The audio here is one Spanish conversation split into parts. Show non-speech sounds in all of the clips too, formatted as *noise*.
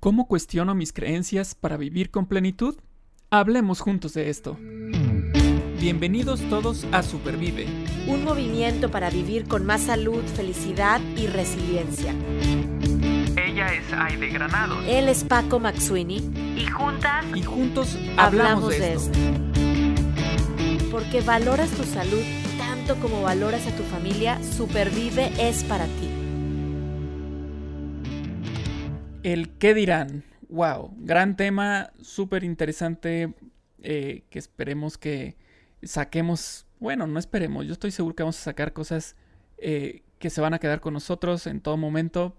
¿Cómo cuestiono mis creencias para vivir con plenitud? Hablemos juntos de esto. Bienvenidos todos a Supervive. Un movimiento para vivir con más salud, felicidad y resiliencia. Ella es Aide Granado. Él es Paco Maxuini. Y juntas. Y juntos hablamos, de, esto. Porque valoras tu salud tanto como valoras a tu familia, Supervive es para ti. El qué dirán. Wow, gran tema, súper interesante, eh, que esperemos que saquemos, bueno, no esperemos, yo estoy seguro que vamos a sacar cosas eh, que se van a quedar con nosotros en todo momento,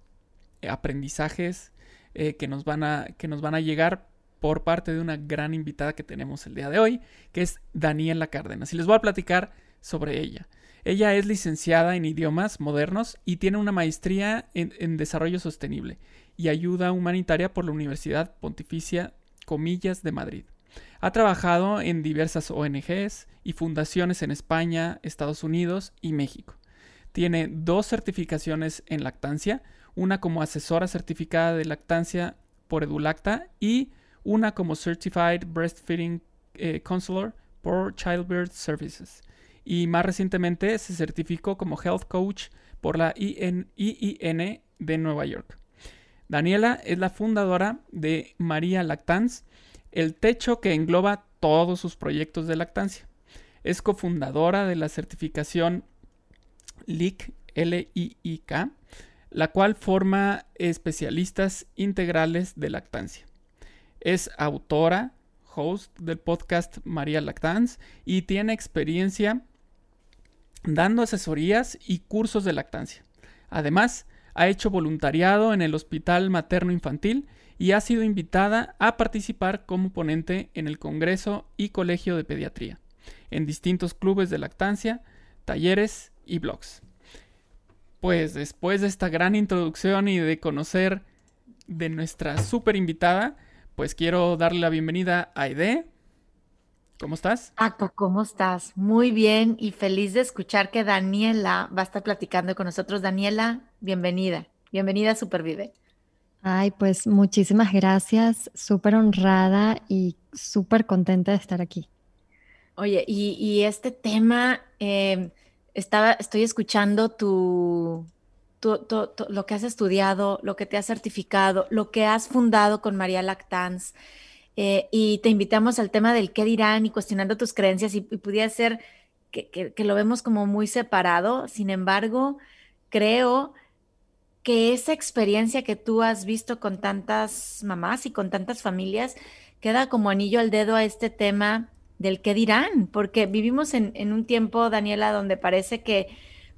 eh, aprendizajes que, nos van a, que nos van a llegar por parte de una gran invitada que tenemos el día de hoy, que es Daniela Cárdenas. Y les voy a platicar sobre ella. Ella es licenciada en idiomas modernos y tiene una maestría en desarrollo sostenible y ayuda humanitaria por la Universidad Pontificia Comillas de Madrid. Ha trabajado en diversas ONGs y fundaciones en España, Estados Unidos y México. Tiene dos certificaciones en lactancia, una como asesora certificada de lactancia por Edulacta y una como Certified Breastfeeding eh, Counselor por Childbirth Services. Y más recientemente se certificó como Health Coach por la IIN de Nueva York. Daniela es la fundadora de María Lactance, el techo que engloba todos sus proyectos de lactancia. Es cofundadora de la certificación LIC, L-I-I-K, la cual forma especialistas integrales de lactancia. Es autora, host del podcast María Lactance y tiene experiencia dando asesorías y cursos de lactancia. Además, ha hecho voluntariado en el Hospital Materno Infantil y ha sido invitada a participar como ponente en el Congreso y Colegio de Pediatría, en distintos clubes de lactancia, talleres y blogs. Pues después de esta gran introducción y de conocer de nuestra super invitada, pues quiero darle la bienvenida a Aide. ¿Cómo estás? Paco, ¿cómo estás? Muy bien y feliz de escuchar que Daniela va a estar platicando con nosotros. Daniela, bienvenida. Bienvenida a Supervive. Ay, pues muchísimas gracias. Súper honrada y súper contenta de estar aquí. Oye, y, este tema, eh, estaba, estoy escuchando tu, lo que has estudiado, lo que te has certificado, lo que has fundado con María Lactans. Eh, y te invitamos al tema del qué dirán y cuestionando tus creencias y, pudiera ser que, lo vemos como muy separado, sin embargo, creo que esa experiencia que tú has visto con tantas mamás y con tantas familias queda como anillo al dedo a este tema del qué dirán, porque vivimos en un tiempo, Daniela, donde parece que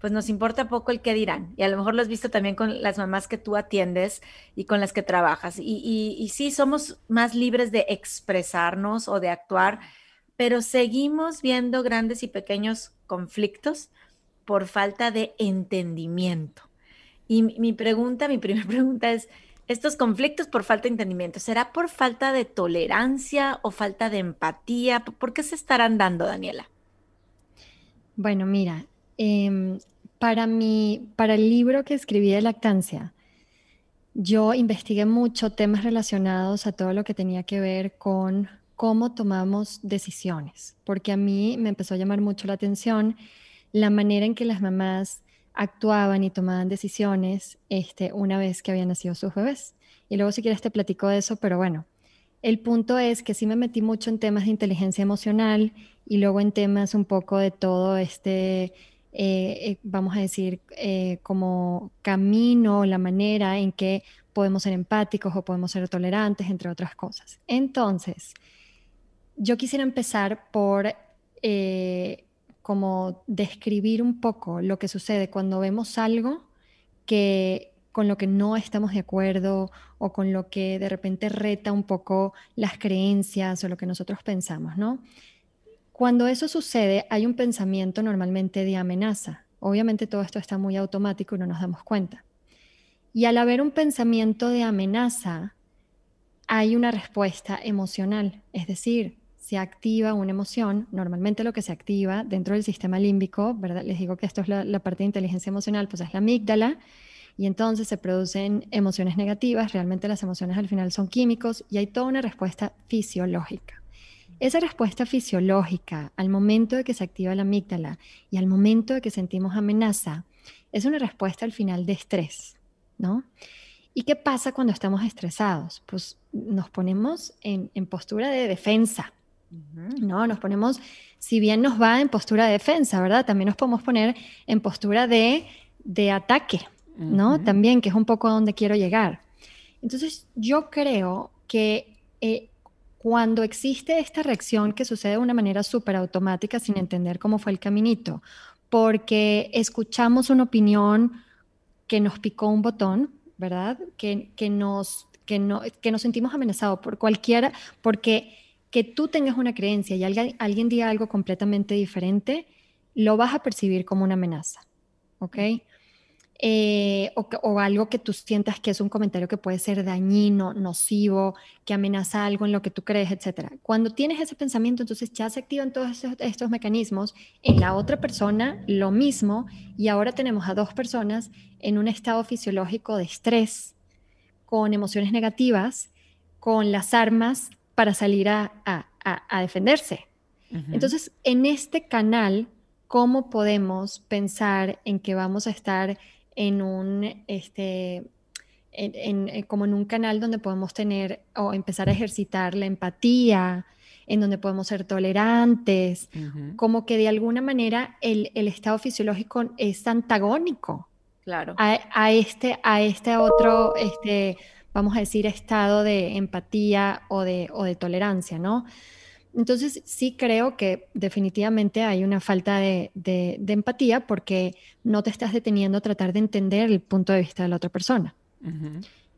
pues nos importa poco el qué dirán. Y a lo mejor lo has visto también con las mamás que tú atiendes y con las que trabajas. Y, sí, somos más libres de expresarnos o de actuar, pero seguimos viendo grandes y pequeños conflictos por falta de entendimiento. Y mi, mi pregunta, mi primera *laughs* pregunta es, estos conflictos por falta de entendimiento, ¿será por falta de tolerancia o falta de empatía? ¿Por qué se estarán dando, Daniela? Bueno, mira, eh, para, mi, para el libro que escribí de lactancia, yo investigué mucho temas relacionados a todo lo que tenía que ver con cómo tomamos decisiones, porque a mí me empezó a llamar mucho la atención la manera en que las mamás actuaban y tomaban decisiones este, una vez que habían nacido sus bebés. Y luego si quieres te platico de eso, pero bueno, el punto es que sí me metí mucho en temas de inteligencia emocional y luego en temas un poco de todo este eh, eh, vamos a decir, eh, como camino, la manera en que podemos ser empáticos o podemos ser tolerantes, entre otras cosas. Entonces, yo quisiera empezar por como describir un poco lo que sucede cuando vemos algo que con lo que no estamos de acuerdo o con lo que de repente reta un poco las creencias o lo que nosotros pensamos, ¿no? Cuando eso sucede, hay un pensamiento normalmente de amenaza. Obviamente todo esto está muy automático y no nos damos cuenta. Y al haber un pensamiento de amenaza, hay una respuesta emocional, es decir, se activa una emoción, normalmente lo que se activa dentro del sistema límbico, ¿verdad? Les digo que esto es la, parte de inteligencia emocional, pues es la amígdala, y entonces se producen emociones negativas, realmente las emociones al final son químicos y hay toda una respuesta fisiológica. Esa respuesta fisiológica al momento de que se activa la amígdala y al momento de que sentimos amenaza es una respuesta al final de estrés, ¿no? ¿Y qué pasa cuando estamos estresados? Pues nos ponemos en, postura de defensa, ¿no? Nos ponemos, si bien nos va en postura de defensa, ¿verdad? También nos podemos poner en postura de, ataque, ¿no? También, que es un poco a donde quiero llegar. Entonces, yo creo que eh, cuando existe esta reacción que sucede de una manera súper automática sin entender cómo fue el caminito, porque escuchamos una opinión que nos picó un botón, ¿verdad? Que, que nos, que, no, que nos sentimos amenazados por cualquiera, porque que tú tengas una creencia y alguien, alguien diga algo completamente diferente, lo vas a percibir como una amenaza, ¿ok? Eh, o, algo que tú sientas que es un comentario que puede ser dañino, nocivo, que amenaza algo en lo que tú crees, etc. Cuando tienes ese pensamiento, entonces ya se activan todos estos, mecanismos. En la otra persona, lo mismo, y ahora tenemos a dos personas en un estado fisiológico de estrés, con emociones negativas, con las armas para salir a, defenderse. Entonces, en este canal, ¿cómo podemos pensar en que vamos a estar en un, este, en, eh, como en un canal donde podemos tener o empezar a ejercitar la empatía, en donde podemos ser tolerantes, como que de alguna manera el, el, estado fisiológico es antagónico claro. a, a, este, a este otro, este, vamos a decir, estado de empatía o de, o de tolerancia, ¿no? Entonces, sí creo que definitivamente hay una falta de, empatía porque no te estás deteniendo a tratar de entender el punto de vista de la otra persona.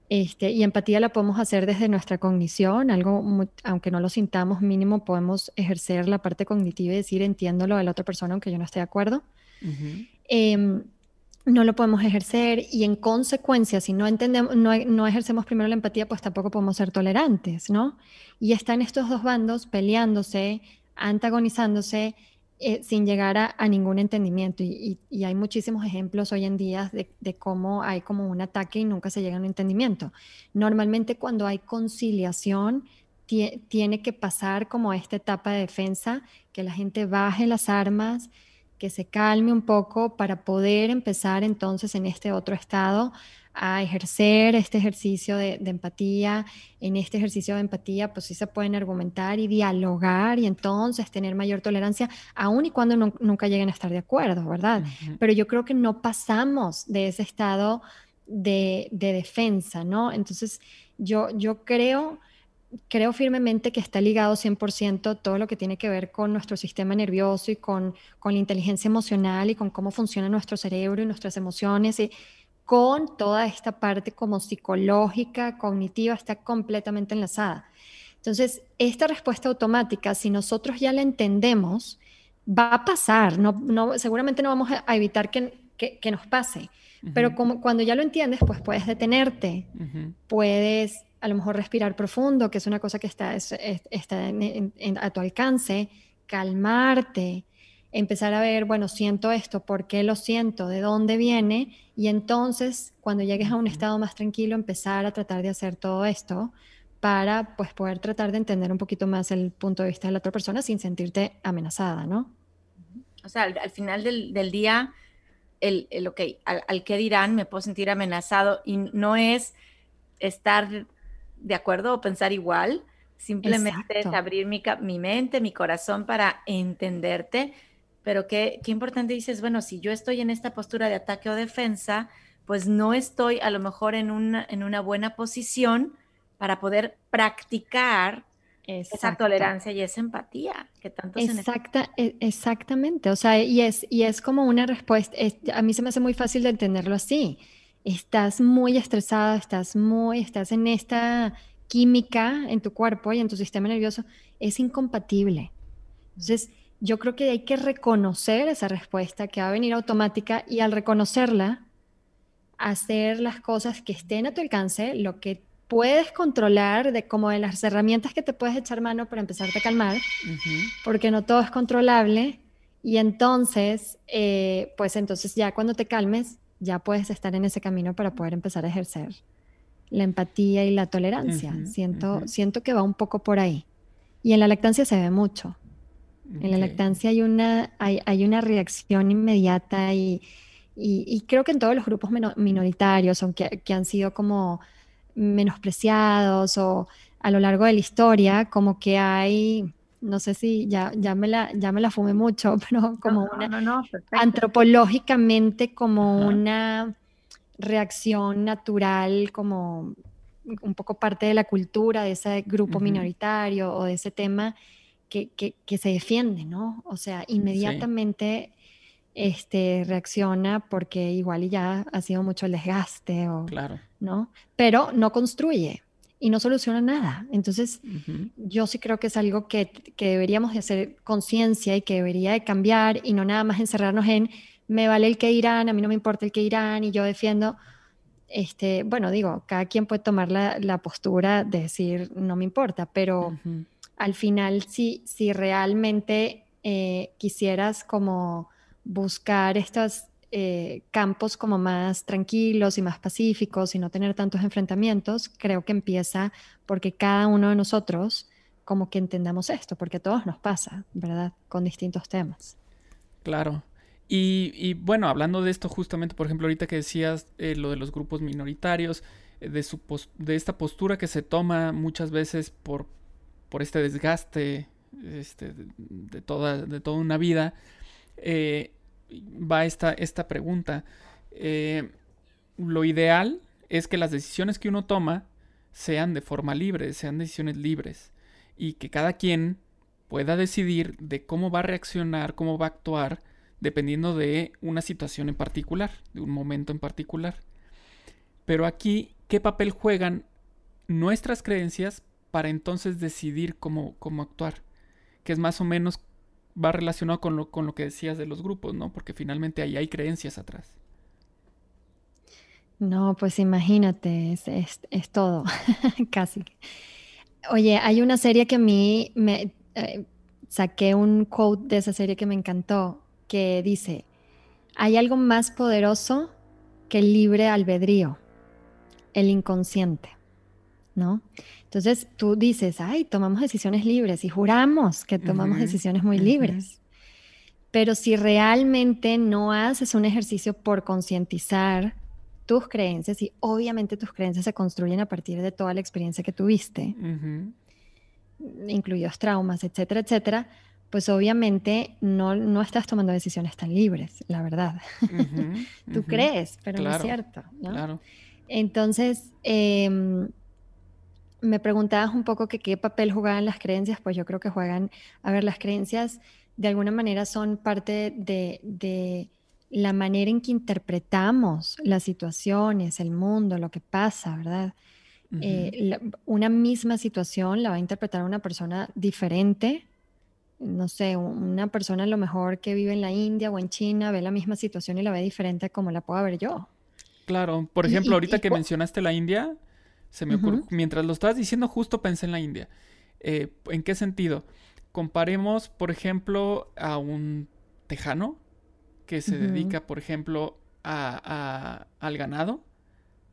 este, y empatía la podemos hacer desde nuestra cognición, algo, aunque no lo sintamos mínimo, podemos ejercer la parte cognitiva y decir entiendo lo de la otra persona, aunque yo no esté de acuerdo no lo podemos ejercer y en consecuencia, si no entendemos, no, ejercemos primero la empatía, pues tampoco podemos ser tolerantes, ¿no? Y están estos dos bandos peleándose, antagonizándose, eh, sin llegar a, ningún entendimiento. Y, hay muchísimos ejemplos hoy en día de, cómo hay como un ataque y nunca se llega a un entendimiento. Normalmente cuando hay conciliación, tiene que pasar como esta etapa de defensa, que la gente baje las armas, que se calme un poco para poder empezar entonces en este otro estado a ejercer este ejercicio de, empatía. En este ejercicio de empatía, pues sí se pueden argumentar y dialogar y entonces tener mayor tolerancia, aun y cuando nunca lleguen a estar de acuerdo, ¿verdad? Pero yo creo que no pasamos de ese estado de, de defensa, ¿no? Entonces, yo, yo creo creo firmemente que está ligado 100% todo lo que tiene que ver con nuestro sistema nervioso y con, con, la inteligencia emocional y con cómo funciona nuestro cerebro y nuestras emociones. Y con toda esta parte como psicológica, cognitiva, está completamente enlazada. Entonces, esta respuesta automática, si nosotros ya la entendemos, va a pasar, no, no, seguramente no vamos a evitar que, que, nos pase, pero como, cuando ya lo entiendes, pues puedes detenerte, puedes a lo mejor respirar profundo, que es una cosa que está, está a tu alcance, calmarte, empezar a ver, bueno, siento esto, ¿por qué lo siento? ¿De dónde viene? Y entonces, cuando llegues a un estado más tranquilo, empezar a tratar de hacer todo esto para pues poder tratar de entender un poquito más el punto de vista de la otra persona sin sentirte amenazada, ¿no? O sea, al, final del, día, el, el ok, al, al que dirán, me puedo sentir amenazado y no es estar de acuerdo o pensar igual, simplemente es abrir mi, mi, mente, mi corazón para entenderte, pero qué, qué importante dices, bueno, si yo estoy en esta postura de ataque o defensa, pues no estoy a lo mejor en una, en una buena posición para poder practicar esa tolerancia y esa empatía que tanto Exacta, e, Exactamente, o sea, y es, y es como una respuesta, a mí se me hace muy fácil de entenderlo así estás muy estresada, estás muy, estás en esta química en tu cuerpo y en tu sistema nervioso, es incompatible. Entonces, yo creo que hay que reconocer esa respuesta que va a venir automática y al reconocerla, hacer las cosas que estén a tu alcance, lo que puedes controlar de como de las herramientas que te puedes echar mano para empezarte a calmar, porque no todo es controlable. Y entonces, eh, pues entonces ya cuando te calmes, ya puedes estar en ese camino para poder empezar a ejercer la empatía y la tolerancia. siento, siento que va un poco por ahí. Y en la lactancia se ve mucho. En la lactancia hay una, hay, una reacción inmediata y, y, creo que en todos los grupos minoritarios, aunque que han sido como menospreciados o a lo largo de la historia, como que hay, no sé si ya, ya, me, la, ya me la fumé mucho, *laughs* pero como una, antropológicamente como una reacción natural, como un poco parte de la cultura de ese grupo minoritario o de ese tema que, que, se defiende, ¿no? O sea, inmediatamente este, reacciona porque igual ya ha sido mucho el desgaste o, claro. ¿no? Pero no construye y no soluciona nada. Entonces, yo sí creo que es algo que, que deberíamos de hacer conciencia y que debería de cambiar y no nada más encerrarnos en me vale el que irán, a mí no me importa el que irán y yo defiendo. Este, bueno, digo, cada quien puede tomar la, la postura de decir no me importa, pero al final si, si realmente eh, quisieras como buscar estos eh, campos como más tranquilos y más pacíficos y no tener tantos enfrentamientos, creo que empieza porque cada uno de nosotros como que entendamos esto, porque a todos nos pasa, ¿verdad? Con distintos temas. Claro. Y, bueno, hablando de esto justamente, por ejemplo, ahorita que decías eh, lo de los grupos minoritarios, eh, de, su de esta postura que se toma muchas veces por, por este desgaste este, de, toda, de toda una vida, va esta, esta pregunta. Eh, lo ideal es que las decisiones que uno toma sean de forma libre, sean decisiones libres y que cada quien pueda decidir de cómo va a reaccionar, cómo va a actuar, dependiendo de una situación en particular, de un momento en particular. Pero aquí, ¿qué papel juegan nuestras creencias para entonces decidir cómo, cómo actuar? Que es más o menos va relacionado con lo, con lo que decías de los grupos, ¿no? Porque finalmente ahí hay creencias atrás. No, pues imagínate, es, todo, *laughs* casi. Oye, hay una serie que a mí me eh, saqué un quote de esa serie que me encantó, que dice, hay algo más poderoso que el libre albedrío, el inconsciente, ¿no? Entonces tú dices, ay, tomamos decisiones libres y juramos que tomamos decisiones muy libres. Pero si realmente no haces un ejercicio por concientizar tus creencias, y obviamente tus creencias se construyen a partir de toda la experiencia que tuviste, incluidos traumas, etcétera, etcétera, pues obviamente no, no estás tomando decisiones tan libres, la verdad. *laughs* Tú crees, pero no es cierto. Claro. Entonces, eh, me preguntabas un poco que qué papel jugaban las creencias, pues yo creo que juegan, a ver, las creencias de alguna manera son parte de, la manera en que interpretamos las situaciones, el mundo, lo que pasa, ¿verdad? Eh, una misma situación la va a interpretar una persona diferente. No sé, una persona a lo mejor que vive en la India o en China ve la misma situación y la ve diferente como la puedo ver yo. Claro, por ejemplo, ahorita que mencionaste la India, se me ocurrió, mientras lo estabas diciendo, justo pensé en la India. Eh, ¿En qué sentido? Comparemos, por ejemplo, a un tejano que se dedica, por ejemplo, a, al ganado,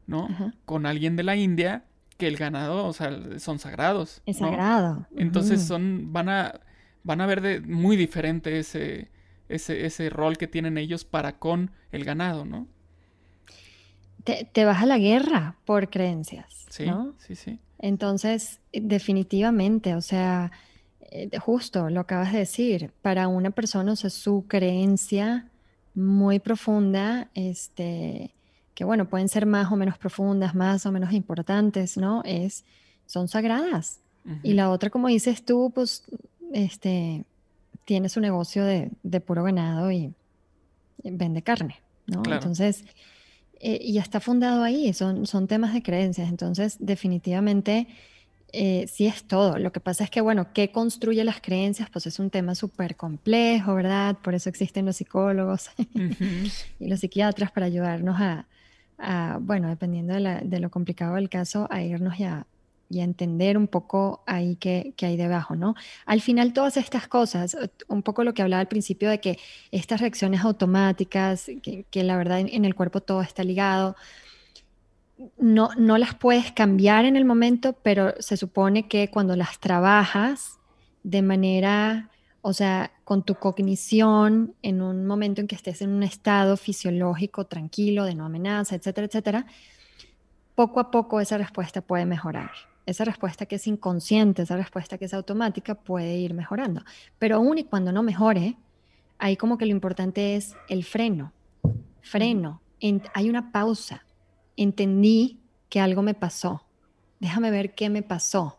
¿no? Con alguien de la India que el ganado, o sea, son sagrados. Es sagrado. Entonces son, van a, van a ver de muy diferente ese, ese, ese rol que tienen ellos para con el ganado, ¿no? Te, vas a la guerra por creencias. Sí, sí, sí. Entonces, definitivamente, o sea, eh, justo lo acabas de decir, para una persona, o sea, su creencia muy profunda, este, que bueno, pueden ser más o menos profundas, más o menos importantes, ¿no? Es, son sagradas. Y la otra, como dices tú, pues, este, tiene su negocio de, puro ganado y, vende carne, ¿no? Entonces, eh, y está fundado ahí, son, son temas de creencias, entonces definitivamente eh, sí es todo. Lo que pasa es que, bueno, ¿qué construye las creencias? Pues es un tema súper complejo, ¿verdad? Por eso existen los psicólogos *laughs* y los psiquiatras para ayudarnos a, bueno, dependiendo de, lo complicado del caso, a irnos ya y entender un poco ahí qué, hay debajo, ¿no? Al final todas estas cosas, un poco lo que hablaba al principio de que estas reacciones automáticas, que, la verdad en, el cuerpo todo está ligado, no, no las puedes cambiar en el momento, pero se supone que cuando las trabajas de manera, o sea, con tu cognición, en un momento en que estés en un estado fisiológico tranquilo, de no amenaza, etcétera, etcétera, poco a poco esa respuesta puede mejorar. Esa respuesta que es inconsciente, esa respuesta que es automática puede ir mejorando. Pero aún y cuando no mejore, ahí como que lo importante es el freno. Freno. hay una pausa. Entendí que algo me pasó. Déjame ver qué me pasó.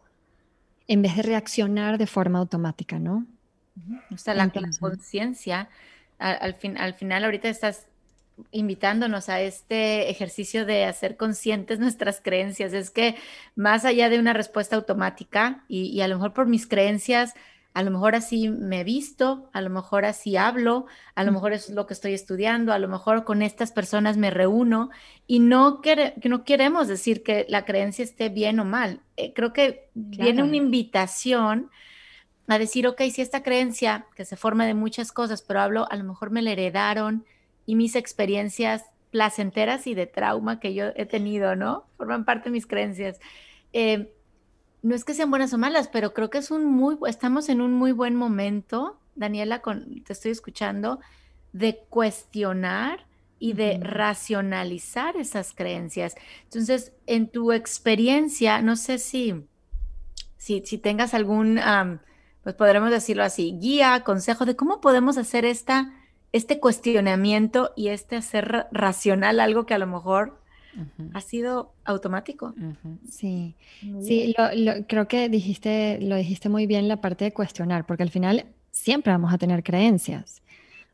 En vez de reaccionar de forma automática, ¿no? O sea, la, conciencia, al, fin, al final ahorita estás invitándonos a este ejercicio de hacer conscientes nuestras creencias. Es que más allá de una respuesta automática y, a lo mejor por mis creencias, a lo mejor así me he visto, a lo mejor así hablo, a lo mejor es lo que estoy estudiando, a lo mejor con estas personas me reúno y no, que no queremos decir que la creencia esté bien o mal. Eh, creo que viene una invitación a decir, ok, si esta creencia que se forma de muchas cosas, pero hablo, a lo mejor me la heredaron, y mis experiencias placenteras y de trauma que yo he tenido, ¿no? Forman parte de mis creencias. Eh, no es que sean buenas o malas, pero creo que es un muy, estamos en un muy buen momento, Daniela, con, te estoy escuchando, de cuestionar y de racionalizar esas creencias. Entonces, en tu experiencia, no sé si, si, tengas algún, pues podremos decirlo así, guía, consejo de cómo podemos hacer esta este cuestionamiento y este hacer racional algo que a lo mejor ha sido automático. Sí, sí, creo que dijiste, lo dijiste muy bien la parte de cuestionar, porque al final siempre vamos a tener creencias.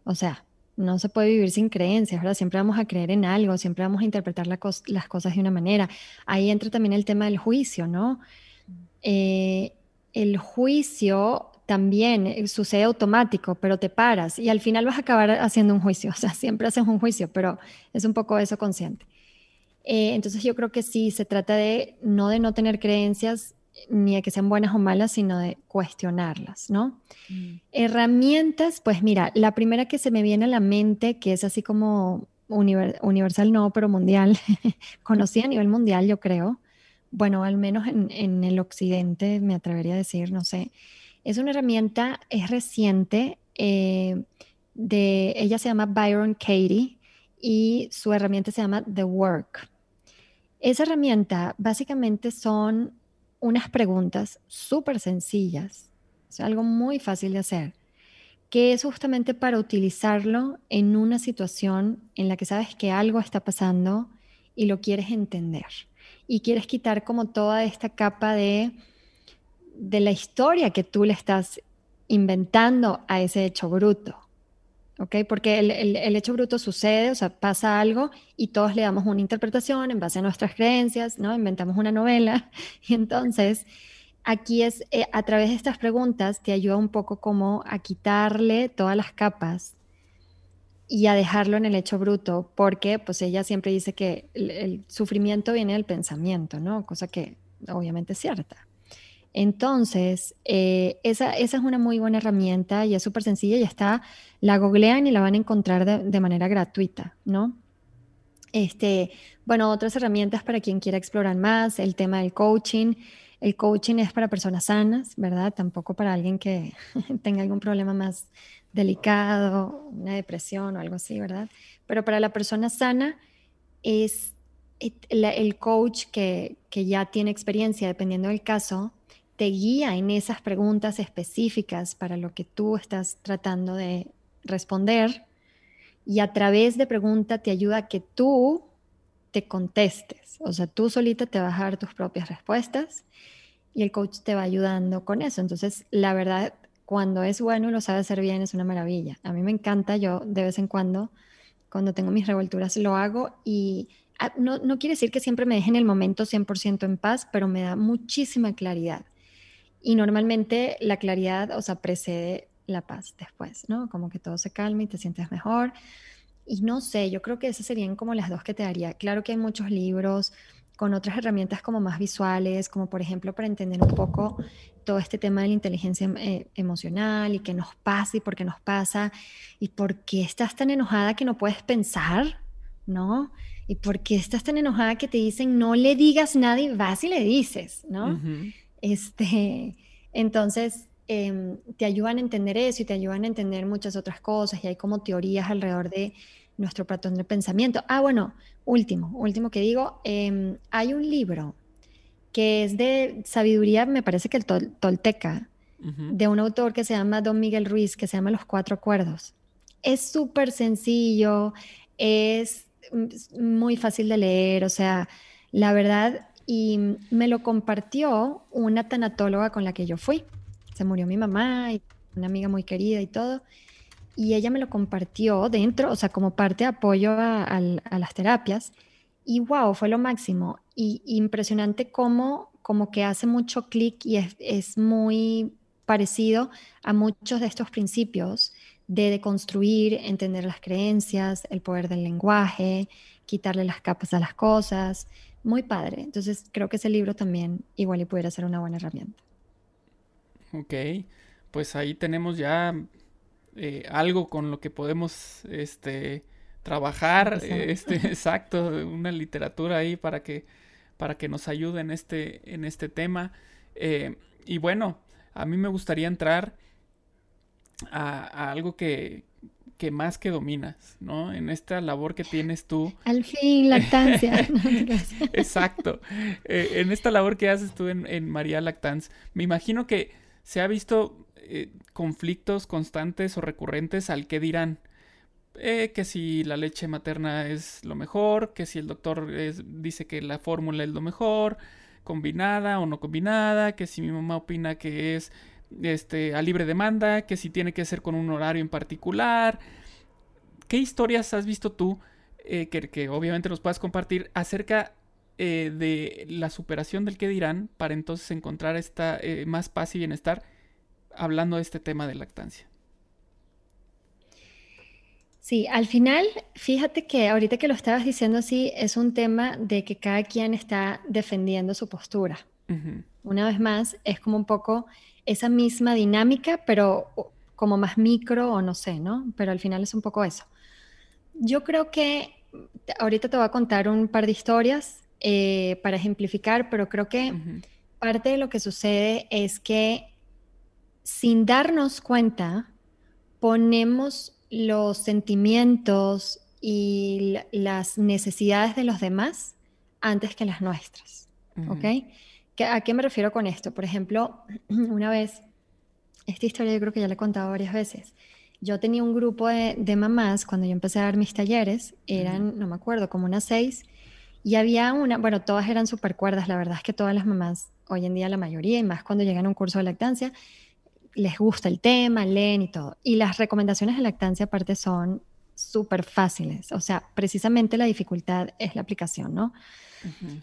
O sea, no se puede vivir sin creencias, ¿verdad? Siempre vamos a creer en algo, siempre vamos a interpretar las cosas de una manera. Ahí entra también el tema del juicio, ¿no? Eh, el juicio también eh, sucede automático, pero te paras y al final vas a acabar haciendo un juicio, *laughs* o sea, siempre haces un juicio, pero es un poco eso consciente. Eh, entonces yo creo que sí, se trata de no de no tener creencias ni de que sean buenas o malas, sino de cuestionarlas, ¿no? Mm. Herramientas, pues mira, la primera que se me viene a la mente, que es así como universal, no, pero mundial, *laughs* conocida a nivel mundial, yo creo, bueno, al menos en, en el occidente, me atrevería a decir, no sé, es una herramienta, es reciente, eh, de, ella se llama Byron Katie y su herramienta se llama The Work. Esa herramienta básicamente son unas preguntas súper sencillas, es algo muy fácil de hacer, que es justamente para utilizarlo en una situación en la que sabes que algo está pasando y lo quieres entender y quieres quitar como toda esta capa de de la historia que tú le estás inventando a ese hecho bruto. ¿Ok? Porque el, hecho bruto sucede, o sea, pasa algo y todos le damos una interpretación en base a nuestras creencias, ¿no? Inventamos una novela. *laughs* Y entonces, aquí es, eh, a través de estas preguntas, te ayuda un poco como a quitarle todas las capas y a dejarlo en el hecho bruto, porque pues ella siempre dice que el, el sufrimiento viene del pensamiento, ¿no? Cosa que obviamente es cierta. Entonces, eh, esa, es una muy buena herramienta y es súper sencilla y está, la googlean y la van a encontrar de, manera gratuita, ¿no? Este, bueno, otras herramientas para quien quiera explorar más, el tema del coaching. El coaching es para personas sanas, ¿verdad? Tampoco para alguien que *laughs* tenga algún problema más delicado, una depresión o algo así, ¿verdad? Pero para la persona sana es el coach que, que ya tiene experiencia, dependiendo del caso, te guía en esas preguntas específicas para lo que tú estás tratando de responder y a través de pregunta te ayuda a que tú te contestes. O sea, tú solita te vas a dar tus propias respuestas y el coach te va ayudando con eso. Entonces, la verdad, cuando es bueno y lo sabe hacer bien, es una maravilla. A mí me encanta, yo de vez en cuando, cuando tengo mis revolturas, lo hago y ah, no, no quiere decir que siempre me deje en el momento 100% en paz, pero me da muchísima claridad. Y normalmente la claridad, o sea, precede la paz después, ¿no? Como que todo se calma y te sientes mejor. Y no sé, yo creo que esas serían como las dos que te daría. Claro que hay muchos libros, con otras herramientas como más visuales, como por ejemplo para entender un poco todo este tema de la inteligencia eh, emocional y qué nos pasa y por qué nos pasa y por qué estás tan enojada que no puedes pensar, ¿no? Y por qué estás tan enojada que te dicen no le digas nada y vas y le dices, ¿no? Este, entonces, em, te ayudan a entender eso y te ayudan a entender muchas otras cosas y hay como teorías alrededor de nuestro patrón de pensamiento. Ah, bueno, último, último que digo, em, hay un libro que es de sabiduría, me parece que el tolteca, de un autor que se llama Don Miguel Ruiz, que se llama Los Cuatro Acuerdos. Es súper sencillo, es muy fácil de leer, o sea, la verdad, y me lo compartió una tanatóloga con la que yo fui. Se murió mi mamá y una amiga muy querida y todo y ella me lo compartió dentro, o sea, como parte de apoyo a, las terapias. Y wow, fue lo máximo. Y impresionante cómo como que hace mucho clic y es, muy parecido a muchos de estos principios de deconstruir, entender las creencias, el poder del lenguaje, quitarle las capas a las cosas. Muy padre. Entonces creo que ese libro también igual y pudiera ser una buena herramienta. Ok, pues ahí tenemos ya eh, algo con lo que podemos este, trabajar, este, *laughs* exacto, una literatura ahí para que, para que nos ayude en este, en este tema. Eh, y bueno, a mí me gustaría entrar a, algo que, que más que dominas, ¿no? En esta labor que tienes tú. Al fin, lactancia. *laughs* Exacto. Eh, en esta labor que haces tú en, en María Lactance, me imagino que se ha visto eh, conflictos constantes o recurrentes al que dirán. Eh, que si la leche materna es lo mejor, que si el doctor dice que la fórmula es lo mejor, combinada o no combinada, que si mi mamá opina que es este, a libre demanda, que si tiene que ser con un horario en particular. ¿Qué historias has visto tú eh, que, obviamente nos puedas compartir acerca de la superación del que dirán para entonces encontrar esta más paz y bienestar hablando de este tema de lactancia. Sí, al final, fíjate que ahorita que lo estabas diciendo así, es un tema de que cada quien está defendiendo su postura. Una vez más, es como un poco esa misma dinámica, pero como más micro o no sé, ¿no? Pero al final es un poco eso. Yo creo que ahorita te voy a contar un par de historias eh, para ejemplificar, pero creo que parte de lo que sucede es que sin darnos cuenta, ponemos los sentimientos y las necesidades de los demás antes que las nuestras. ¿Ok? ¿A qué me refiero con esto? Por ejemplo, *clears throat* una vez, esta historia yo creo que ya la he contado varias veces. Yo tenía un grupo de, mamás cuando yo empecé a dar mis talleres, eran, no me acuerdo, como unas seis, y había una, bueno, todas eran súper cuerdas, la verdad es que todas las mamás, hoy en día la mayoría, y más cuando llegan a un curso de lactancia, les gusta el tema, leen y todo. Y las recomendaciones de lactancia aparte son súper fáciles. O sea, precisamente la dificultad es la aplicación, ¿no?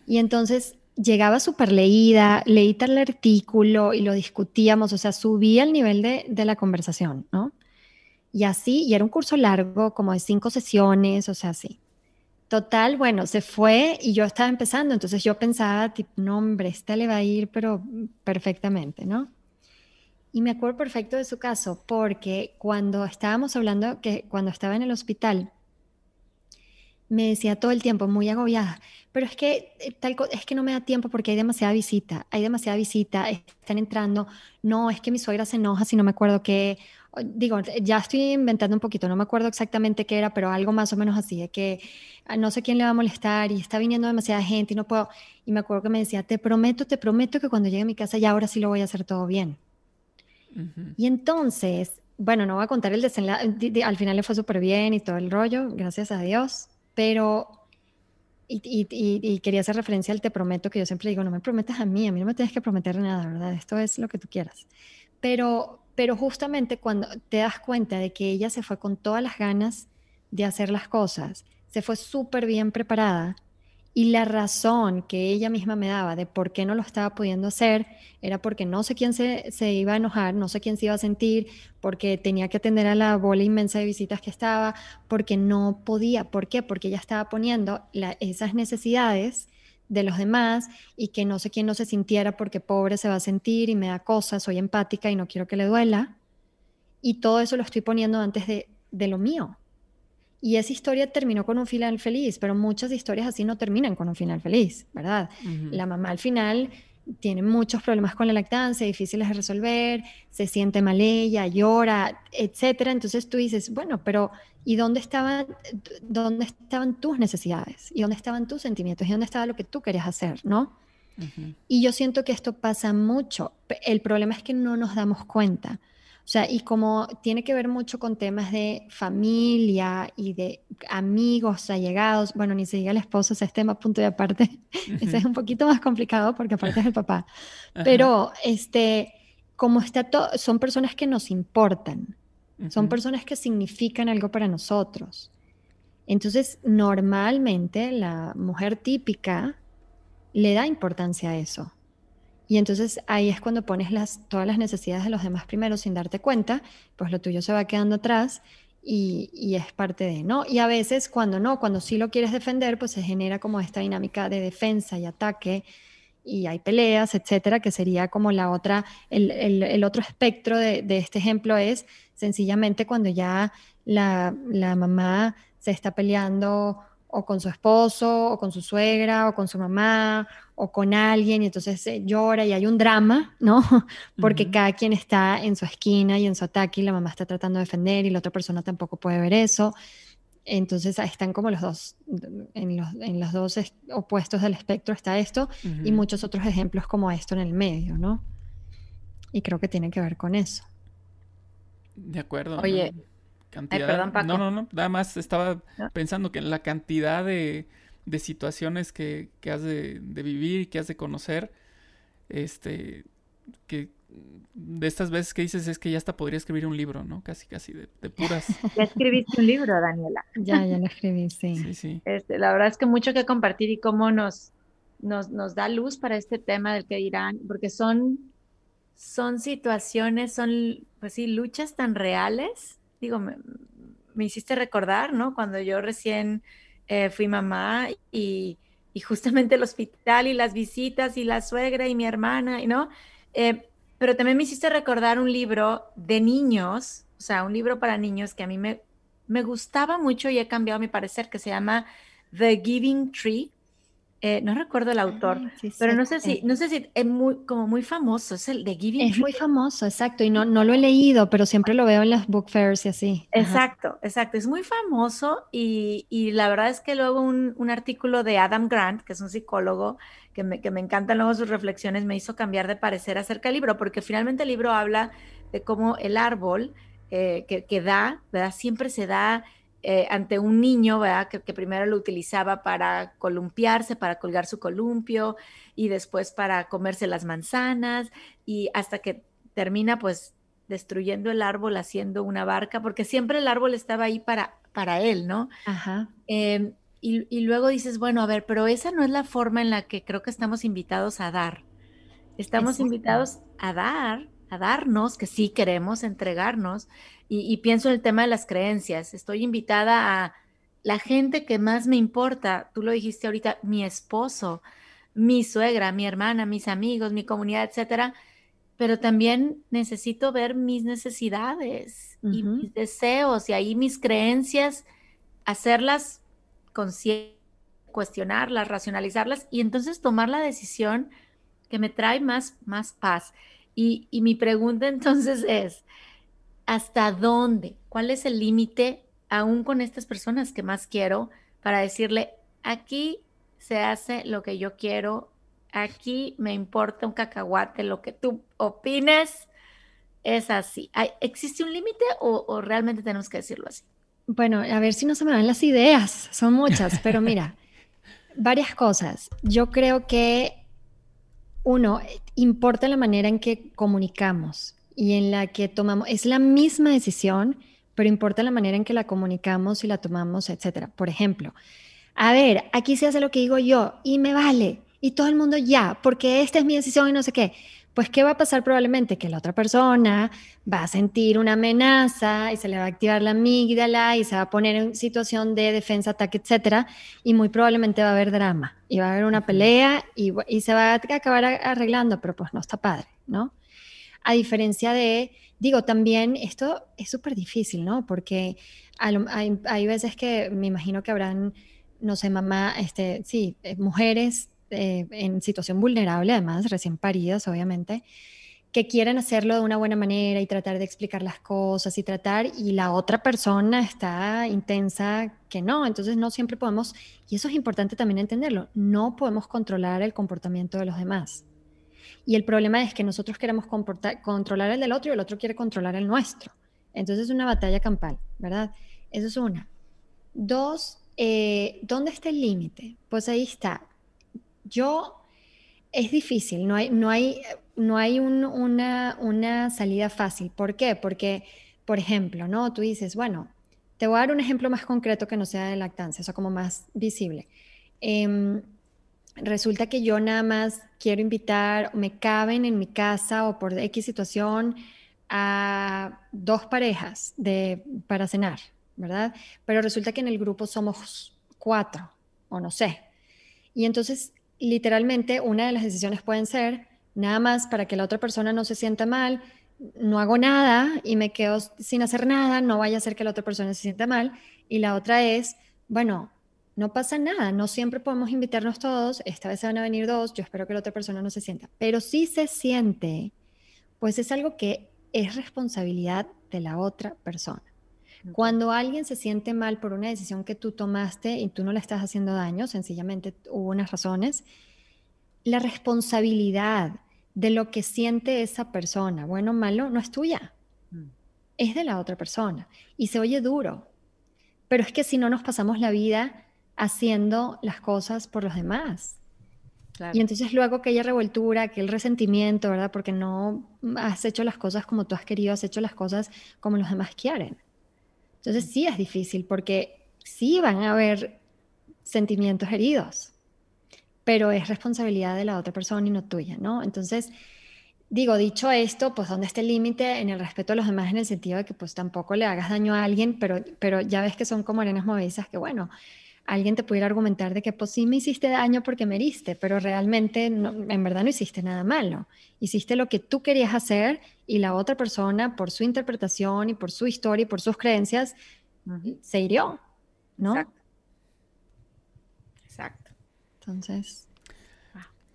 Y entonces llegaba súper leída, leí tal artículo y lo discutíamos, o sea, subía el nivel de, de, la conversación, ¿no? Y así, y era un curso largo, como de cinco sesiones, o sea, sí. Total, bueno, se fue y yo estaba empezando, entonces yo pensaba, tipo, no, hombre, esta le va a ir, pero perfectamente, ¿no? Y me acuerdo perfecto de su caso porque cuando estábamos hablando, que cuando estaba en el hospital, me decía todo el tiempo, muy agobiada, pero es que, eh, tal, es que no me da tiempo porque hay demasiada visita, hay demasiada visita, están entrando, no, es que mi suegra se enoja si no me acuerdo qué, digo, ya estoy inventando un poquito, no me acuerdo exactamente qué era, pero algo más o menos así, de que ah, no sé quién le va a molestar y está viniendo demasiada gente y no puedo, y me acuerdo que me decía, te prometo, te prometo que cuando llegue a mi casa ya ahora sí lo voy a hacer todo bien. Y entonces, bueno, no voy a contar el desenlace, al final le fue súper bien y todo el rollo, gracias a Dios, pero, y, quería hacer referencia al te prometo, que yo siempre digo, no me prometas a mí, a mí no me tienes que prometer nada, ¿verdad? Esto es lo que tú quieras. Pero, pero justamente cuando te das cuenta de que ella se fue con todas las ganas de hacer las cosas, se fue súper bien preparada, y la razón que ella misma me daba de por qué no lo estaba pudiendo hacer era porque no sé quién se, iba a enojar, no sé quién se iba a sentir, porque tenía que atender a la bola inmensa de visitas que estaba, porque no podía. ¿Por qué? Porque ella estaba poniendo esas necesidades de los demás y que no sé quién no se sintiera porque pobre se va a sentir y me da cosas, soy empática y no quiero que le duela. Y todo eso lo estoy poniendo antes de, de lo mío. Y esa historia terminó con un final feliz, pero muchas historias así no terminan con un final feliz, ¿verdad? La mamá al final tiene muchos problemas con la lactancia, difíciles de resolver, se siente mal ella, llora, etcétera. Entonces tú dices, bueno, pero ¿y dónde estaban, dónde estaban tus necesidades? ¿Y dónde estaban tus sentimientos? ¿Y dónde estaba lo que tú querías hacer? ¿No? Y yo siento que esto pasa mucho. El problema es que no nos damos cuenta. O sea, y como tiene que ver mucho con temas de familia y de amigos allegados, bueno, ni se diga el esposo, ese es tema punto de aparte. *laughs* Ese es un poquito más complicado porque aparte es el papá. Pero, este, como está todo, son personas que nos importan, son personas que significan algo para nosotros. Entonces, normalmente la mujer típica le da importancia a eso. Y entonces ahí es cuando pones las, todas las necesidades de los demás primero sin darte cuenta, pues lo tuyo se va quedando atrás y, y, es parte de, ¿no? Y a veces cuando no, cuando sí lo quieres defender, pues se genera como esta dinámica de defensa y ataque y hay peleas, etcétera, que sería como la otra, el, el, otro espectro de, de, este ejemplo es sencillamente cuando ya la, la mamá se está peleando o con su esposo, o con su suegra, o con su mamá, o con alguien, y entonces llora y hay un drama, ¿no? *laughs* Porque cada quien está en su esquina y en su ataque y la mamá está tratando de defender y la otra persona tampoco puede ver eso. Entonces están como los dos, en los, en los dos opuestos del espectro está esto y muchos otros ejemplos como esto en el medio, ¿no? Y creo que tiene que ver con eso. De acuerdo. Oye, no, no, no. Nada más estaba pensando que la cantidad de, situaciones que, has de, vivir y que has de conocer, este, que de estas veces que dices es que ya hasta podría escribir un libro, ¿no? Casi, casi de, puras. *laughs* Ya escribiste un libro, Daniela. Ya, ya lo escribí, sí. Sí, sí. Este, la verdad es que mucho que compartir y cómo nos, nos, nos da luz para este tema del que dirán, porque son, son situaciones, son, pues sí, luchas tan reales digo, me, hiciste recordar, ¿no? Cuando yo recién eh, fui mamá y, justamente el hospital y las visitas y la suegra y mi hermana, ¿no? Eh, pero también me hiciste recordar un libro de niños, o sea, un libro para niños que a mí me, me gustaba mucho y he cambiado mi parecer, que se llama The Giving Tree eh, no recuerdo el autor, pero no sé si, no sé si es muy, como muy famoso, es el de Giving. Es muy famoso, exacto, y no, no lo he leído, pero siempre lo veo en las book fairs y así. Exacto, exacto, es muy famoso y, y la verdad es que luego un, un, artículo de Adam Grant, que es un psicólogo, que me, que me encantan luego sus reflexiones, me hizo cambiar de parecer acerca del libro, porque finalmente el libro habla de cómo el árbol eh, que, que da, ¿verdad? Siempre se da eh, ante un niño, ¿verdad? Que, primero lo utilizaba para columpiarse, para colgar su columpio y después para comerse las manzanas y hasta que termina pues destruyendo el árbol, haciendo una barca, porque siempre el árbol estaba ahí para, para él, ¿no? Ajá. Em, y, luego dices, bueno, a ver, pero esa no es la forma en la que creo que estamos invitados a dar. Estamos invitados a dar, a darnos, que sí queremos entregarnos, y, pienso en el tema de las creencias. Estoy invitada a la gente que más me importa, tú lo dijiste ahorita, mi esposo, mi suegra, mi hermana, mis amigos, mi comunidad, etcétera. Pero también necesito ver mis necesidades y mis deseos y ahí mis creencias, hacerlas conscientes, cuestionarlas, racionalizarlas y entonces tomar la decisión que me trae más, más paz. Y, y mi pregunta *laughs* entonces es, hasta dónde, cuál es el límite, aún con estas personas que más quiero, para decirle, aquí se hace lo que yo quiero, aquí me importa un cacahuate, lo que tú opines, es así. ¿Existe un límite o, realmente tenemos que decirlo así? Bueno, a ver si no se me dan las ideas, son muchas, pero mira, *laughs* varias cosas. Yo creo que, uno, importa la manera en que comunicamos y en la que tomamos, es la misma decisión, pero importa la manera en que la comunicamos y la tomamos, etcétera. Por ejemplo, a ver, aquí se hace lo que digo yo y me vale. y todo el mundo ya, porque esta es mi decisión y no sé qué. Pues, ¿qué va a pasar probablemente? Que la otra persona va a sentir una amenaza y se le va a activar la amígdala y se va a poner en situación de defensa, ataque, etcétera, y muy probablemente va a haber drama y va a haber una pelea y, y se va a acabar arreglando, pero pues no está padre, ¿no? A diferencia de, digo, también esto es súper difícil, ¿no? Porque hay, hay, veces que me imagino que habrán, no sé, mamá, este, sí, eh, mujeres eh, en situación vulnerable, además, recién paridas, obviamente, que quieren hacerlo de una buena manera y tratar de explicar las cosas y tratar, y la otra persona está intensa que no. Entonces, no siempre podemos, y eso es importante también entenderlo, no podemos controlar el comportamiento de los demás. Y el problema es que nosotros queremos controlar el del otro y el otro quiere controlar el nuestro. Entonces es una batalla campal, ¿verdad? Eso es una. Dos, eh, ¿dónde está el límite? Pues ahí está yo, es difícil, no hay, no hay, no hay una, una salida fácil. ¿Por qué? Porque, por ejemplo, ¿no? Tú dices, bueno, te voy a dar un ejemplo más concreto que no sea de lactancia, eso como más visible. Em, resulta que yo nada más quiero invitar, me caben en mi casa o por X situación a dos parejas de, para cenar, ¿verdad? Pero resulta que en el grupo somos cuatro, o no sé. Y entonces literalmente una de las decisiones pueden ser, nada más para que la otra persona no se sienta mal, no hago nada y me quedo sin hacer nada, no vaya a ser que la otra persona se sienta mal. Y la otra es, bueno, no pasa nada, no siempre podemos invitarnos todos, esta vez se van a venir dos, yo espero que la otra persona no se sienta, pero si se siente, pues es algo que es responsabilidad de la otra persona. Cuando alguien se siente mal por una decisión que tú tomaste y tú no le estás haciendo daño, sencillamente hubo unas razones, la responsabilidad de lo que siente esa persona, bueno o malo, no es tuya, mm. es de la otra persona. Y se oye duro, pero es que si no nos pasamos la vida haciendo las cosas por los demás. Y entonces luego aquella revoltura, aquel resentimiento, ¿verdad? Porque no has hecho las cosas como tú has querido, has hecho las cosas como los demás quieren. Entonces sí es difícil porque sí van a haber sentimientos heridos, pero es responsabilidad de la otra persona y no tuya, ¿no? Entonces, digo, dicho esto, pues ¿dónde está el límite en el respeto a los demás en el sentido de que pues tampoco le hagas daño a alguien, pero, pero ya ves que son como arenas movedizas que bueno, alguien te pudiera argumentar de que pues sí me hiciste daño porque me heriste, pero realmente en verdad no hiciste nada malo. Hiciste lo que tú querías hacer y la otra persona por su interpretación y por su historia y por sus creencias se hirió, ¿no? Exacto. Exacto. Entonces...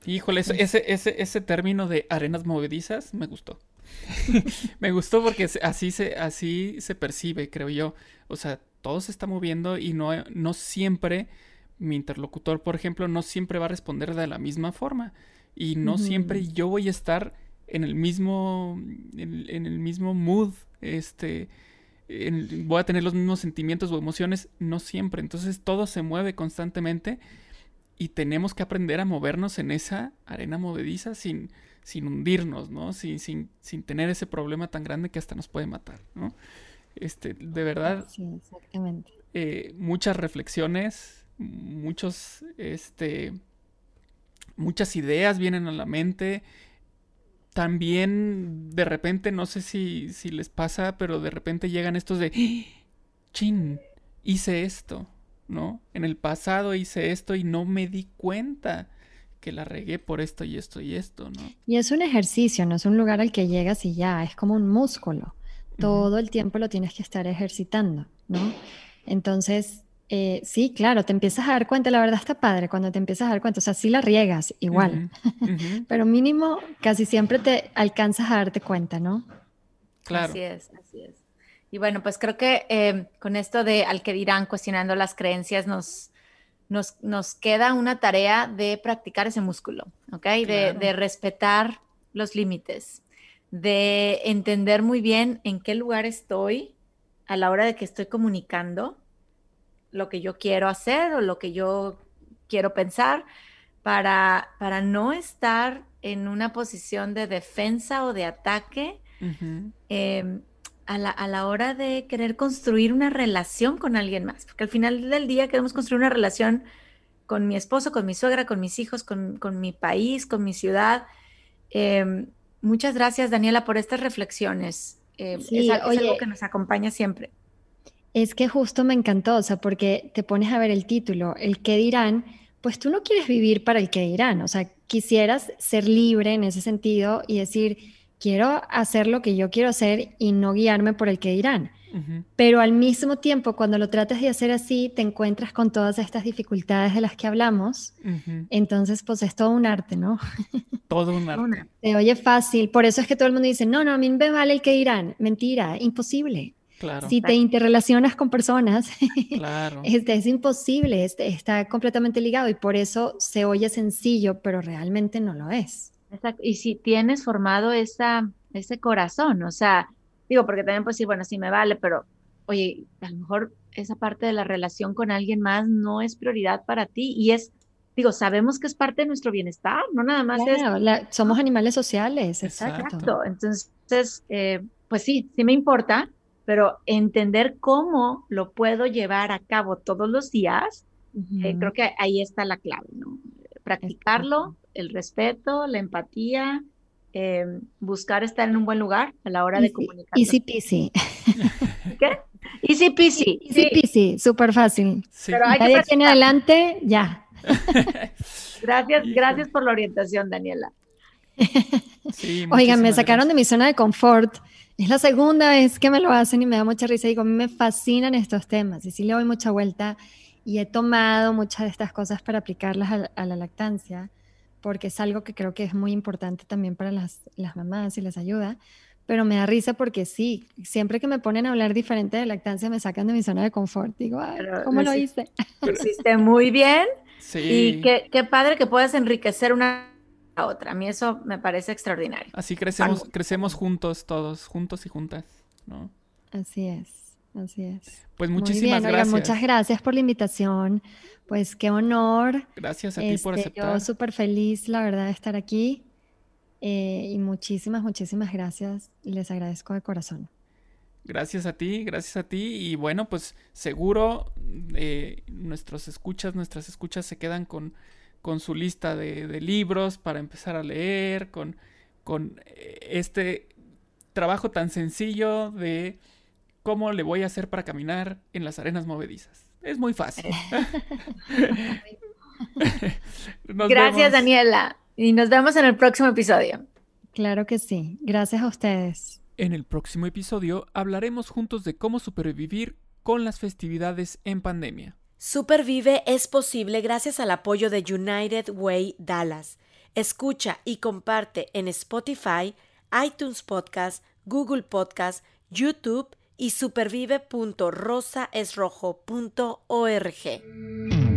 Híjole, ese, ese, ese término de arenas movedizas me gustó. *laughs* me gustó porque así se, así se percibe, creo yo. O sea, todo se está moviendo y no, no siempre mi interlocutor, por ejemplo, no siempre va a responder de la misma forma. Y no siempre yo voy a estar en el mismo, en, el mismo mood, este, voy a tener los mismos sentimientos o emociones, no siempre. Entonces todo se mueve constantemente y tenemos que aprender a movernos en esa arena movediza sin, sin hundirnos, ¿no? Sin, sin, sin tener ese problema tan grande que hasta nos puede matar, ¿no? Este, de verdad. Sí, exactamente. Eh, muchas reflexiones, muchos, este, muchas ideas vienen a la mente. También, de repente, no sé si, si les pasa, pero de repente llegan estos de, ¡Ah! chin, hice esto, ¿no? En el pasado hice esto y no me di cuenta que la regué por esto y esto y esto, ¿no? Y es un ejercicio, no es un lugar al que llegas y ya, es como un músculo todo el tiempo lo tienes que estar ejercitando, ¿no? Entonces, eh, sí, claro, te empiezas a dar cuenta, la verdad está padre cuando te empiezas a dar cuenta, o sea, sí la riegas igual, *laughs* pero mínimo casi siempre te alcanzas a darte cuenta, ¿no? Claro. Así es, así es. Y bueno, pues creo que em, con esto de al que dirán cuestionando las creencias nos, nos, nos queda una tarea de practicar ese músculo, ¿ok? De, de respetar los límites de entender muy bien en qué lugar estoy a la hora de que estoy comunicando lo que yo quiero hacer o lo que yo quiero pensar para, para no estar en una posición de defensa o de ataque a, la, a, la, hora de querer construir una relación con alguien más. Porque al final del día queremos construir una relación con mi esposo, con mi suegra, con mis hijos, con, mi país, con mi ciudad. Em, muchas gracias, Daniela, por estas reflexiones. Eh, es, algo que nos acompaña siempre. Es que justo me encantó, o sea, porque te pones a ver el título, el qué dirán, pues tú no quieres vivir para el qué dirán, o sea, quisieras ser libre en ese sentido y decir, quiero hacer lo que yo quiero hacer y no guiarme por el que dirán. Pero al mismo tiempo, cuando lo tratas de hacer así, te encuentras con todas estas dificultades de las que hablamos. Entonces, pues es todo un arte, ¿no? *laughs* Todo un arte. Te oye fácil. Por eso es que todo el mundo dice, no, no, a mí me vale el que dirán. Mentira, imposible. Claro. Si te interrelacionas con personas, *laughs* claro. Este, es, imposible, este, está completamente ligado y por eso se oye sencillo, pero realmente no lo es. Y si tienes formado esa, ese corazón, o sea, digo, porque también pues sí, bueno, sí me vale, pero oye, a lo mejor esa parte de la relación con alguien más no es prioridad para ti y es, digo, sabemos que es parte de nuestro bienestar, no nada más es... somos animales sociales, exacto. Entonces, eh, pues sí, sí me importa, pero entender cómo lo puedo llevar a cabo todos los días, eh, creo que ahí está la clave, ¿no? Practicarlo, el respeto, la empatía, eh, buscar estar en un buen lugar a la hora de comunicar. Easy peasy. *laughs* ¿Qué? Easy peasy. Easy peasy, súper fácil. Pero hay que tiene adelante, ya. *laughs* gracias, gracias por la orientación, Daniela. *laughs* Oigan, me sacaron de mi zona de confort. Es la segunda vez que me lo hacen y me da mucha risa. Digo, a mí me fascinan estos temas y sí le doy mucha vuelta y he tomado muchas de estas cosas para aplicarlas a la lactancia porque es algo que creo que es muy importante también para las, las mamás y les ayuda. Pero me da risa porque sí, siempre que me ponen a hablar diferente de lactancia me sacan de mi zona de confort. Digo, Ay, ¿cómo lo hice? Lo *laughs* hiciste muy bien. Sí. Y qué, qué padre que puedas enriquecer una a otra. A mí eso me parece extraordinario. Así crecemos, crecemos juntos todos, juntos y juntas, ¿no? Así es, así es. Pues muchísimas gracias. muchas gracias por la invitación. Pues qué honor. Gracias a ti por este, aceptar. Yo súper feliz, la verdad, de estar aquí. Eh, y muchísimas, muchísimas gracias. Les agradezco de corazón. Gracias a ti, gracias a ti. Y bueno, pues seguro eh, nuestros escuchas, nuestras escuchas se quedan con, con su lista de, libros para empezar a leer, con, con eh, este trabajo tan sencillo de cómo le voy a hacer para caminar en las arenas movedizas. Es muy fácil. *laughs* *laughs* Gracias, Daniela. Y nos vemos en el próximo episodio. Claro que sí. Gracias a ustedes. En el próximo episodio hablaremos juntos de cómo supervivir con las festividades en pandemia. Supervive es posible gracias al apoyo de United Way Dallas. Escucha y comparte en Spotify, iTunes Podcast, Google Podcast, YouTube y supervive.rosaesrojo.org.